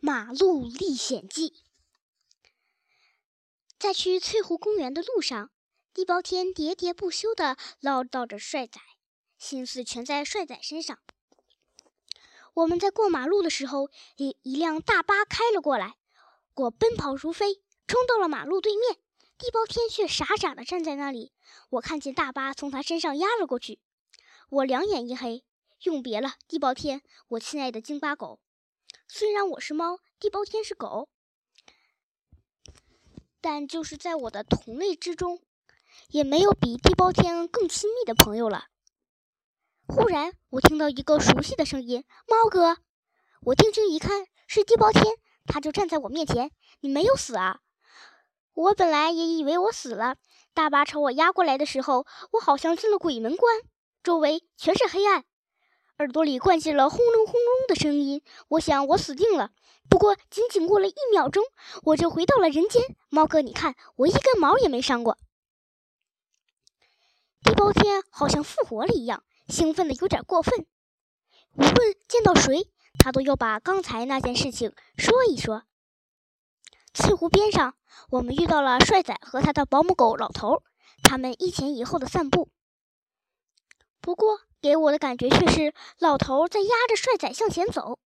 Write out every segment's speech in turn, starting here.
马路历险记》。在去翠湖公园的路上，地包天喋喋不休地唠叨着帅仔，心思全在帅仔身上。我们在过马路的时候，一一辆大巴开了过来，我奔跑如飞，冲到了马路对面。地包天却傻傻地站在那里。我看见大巴从他身上压了过去，我两眼一黑。永别了，地包天，我亲爱的京巴狗。虽然我是猫，地包天是狗，但就是在我的同类之中，也没有比地包天更亲密的朋友了。忽然，我听到一个熟悉的声音：“猫哥！”我定睛一看，是地包天，他就站在我面前。你没有死啊！我本来也以为我死了。大巴朝我压过来的时候，我好像进了鬼门关，周围全是黑暗。耳朵里灌进了轰隆轰隆的声音，我想我死定了。不过仅仅过了一秒钟，我就回到了人间。猫哥，你看，我一根毛也没伤过。地包天好像复活了一样，兴奋的有点过分。无论见到谁，他都要把刚才那件事情说一说。翠湖边上，我们遇到了帅仔和他的保姆狗老头，他们一前一后的散步。不过。给我的感觉却是老头在压着帅仔向前走。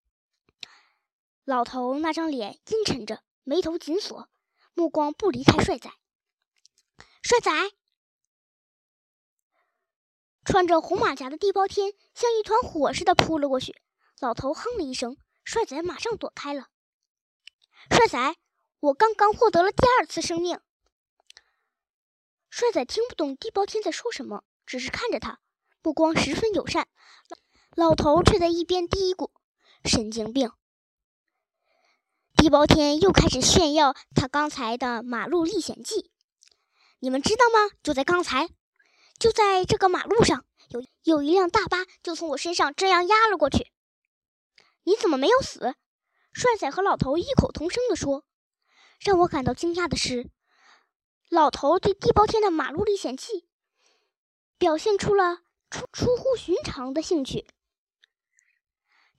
老头那张脸阴沉着，眉头紧锁，目光不离开帅仔。帅仔，穿着红马甲的地包天像一团火似的扑了过去。老头哼了一声，帅仔马上躲开了。帅仔，我刚刚获得了第二次生命。帅仔听不懂地包天在说什么，只是看着他。目光十分友善，老头却在一边嘀咕：“神经病。”地包天又开始炫耀他刚才的马路历险记。你们知道吗？就在刚才，就在这个马路上，有有一辆大巴就从我身上这样压了过去。你怎么没有死？帅仔和老头异口同声地说。让我感到惊讶的是，老头对地包天的马路历险记表现出了。出出乎寻常的兴趣，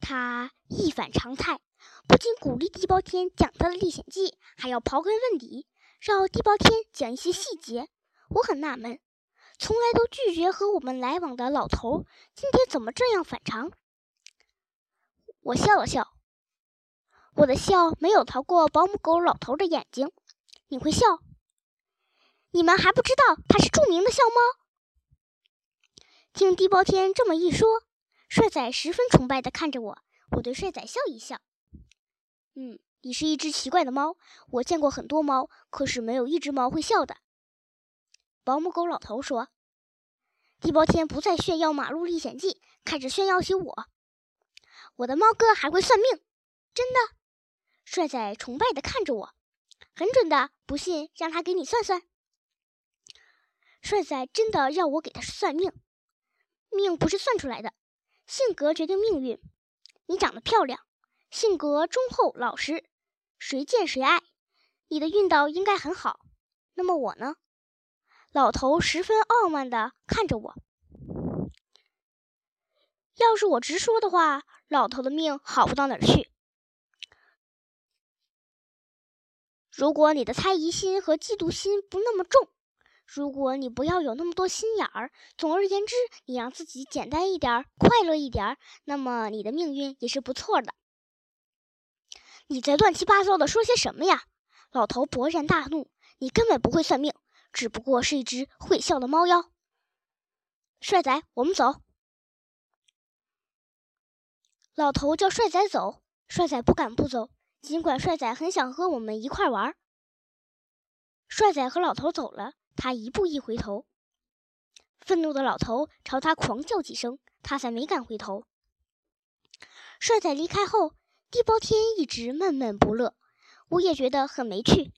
他一反常态，不仅鼓励地包天讲他的历险记，还要刨根问底，让地包天讲一些细节。我很纳闷，从来都拒绝和我们来往的老头，今天怎么这样反常？我笑了笑，我的笑没有逃过保姆狗老头的眼睛。你会笑？你们还不知道他是著名的笑猫？听地包天这么一说，帅仔十分崇拜地看着我。我对帅仔笑一笑：“嗯，你是一只奇怪的猫。我见过很多猫，可是没有一只猫会笑的。”保姆狗老头说：“地包天不再炫耀马路历险记，开始炫耀起我。我的猫哥还会算命，真的。”帅仔崇拜地看着我：“很准的，不信让他给你算算。”帅仔真的要我给他算命。命不是算出来的，性格决定命运。你长得漂亮，性格忠厚老实，谁见谁爱，你的运道应该很好。那么我呢？老头十分傲慢地看着我。要是我直说的话，老头的命好不到哪儿去。如果你的猜疑心和嫉妒心不那么重。如果你不要有那么多心眼儿，总而言之，你让自己简单一点，快乐一点，那么你的命运也是不错的。你在乱七八糟的说些什么呀？老头勃然大怒，你根本不会算命，只不过是一只会笑的猫妖。帅仔，我们走。老头叫帅仔走，帅仔不敢不走，尽管帅仔很想和我们一块玩。帅仔和老头走了。他一步一回头，愤怒的老头朝他狂叫几声，他才没敢回头。帅仔离开后，地包天一直闷闷不乐，我也觉得很没趣。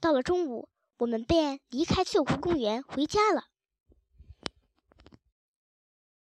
到了中午，我们便离开翠湖公园回家了。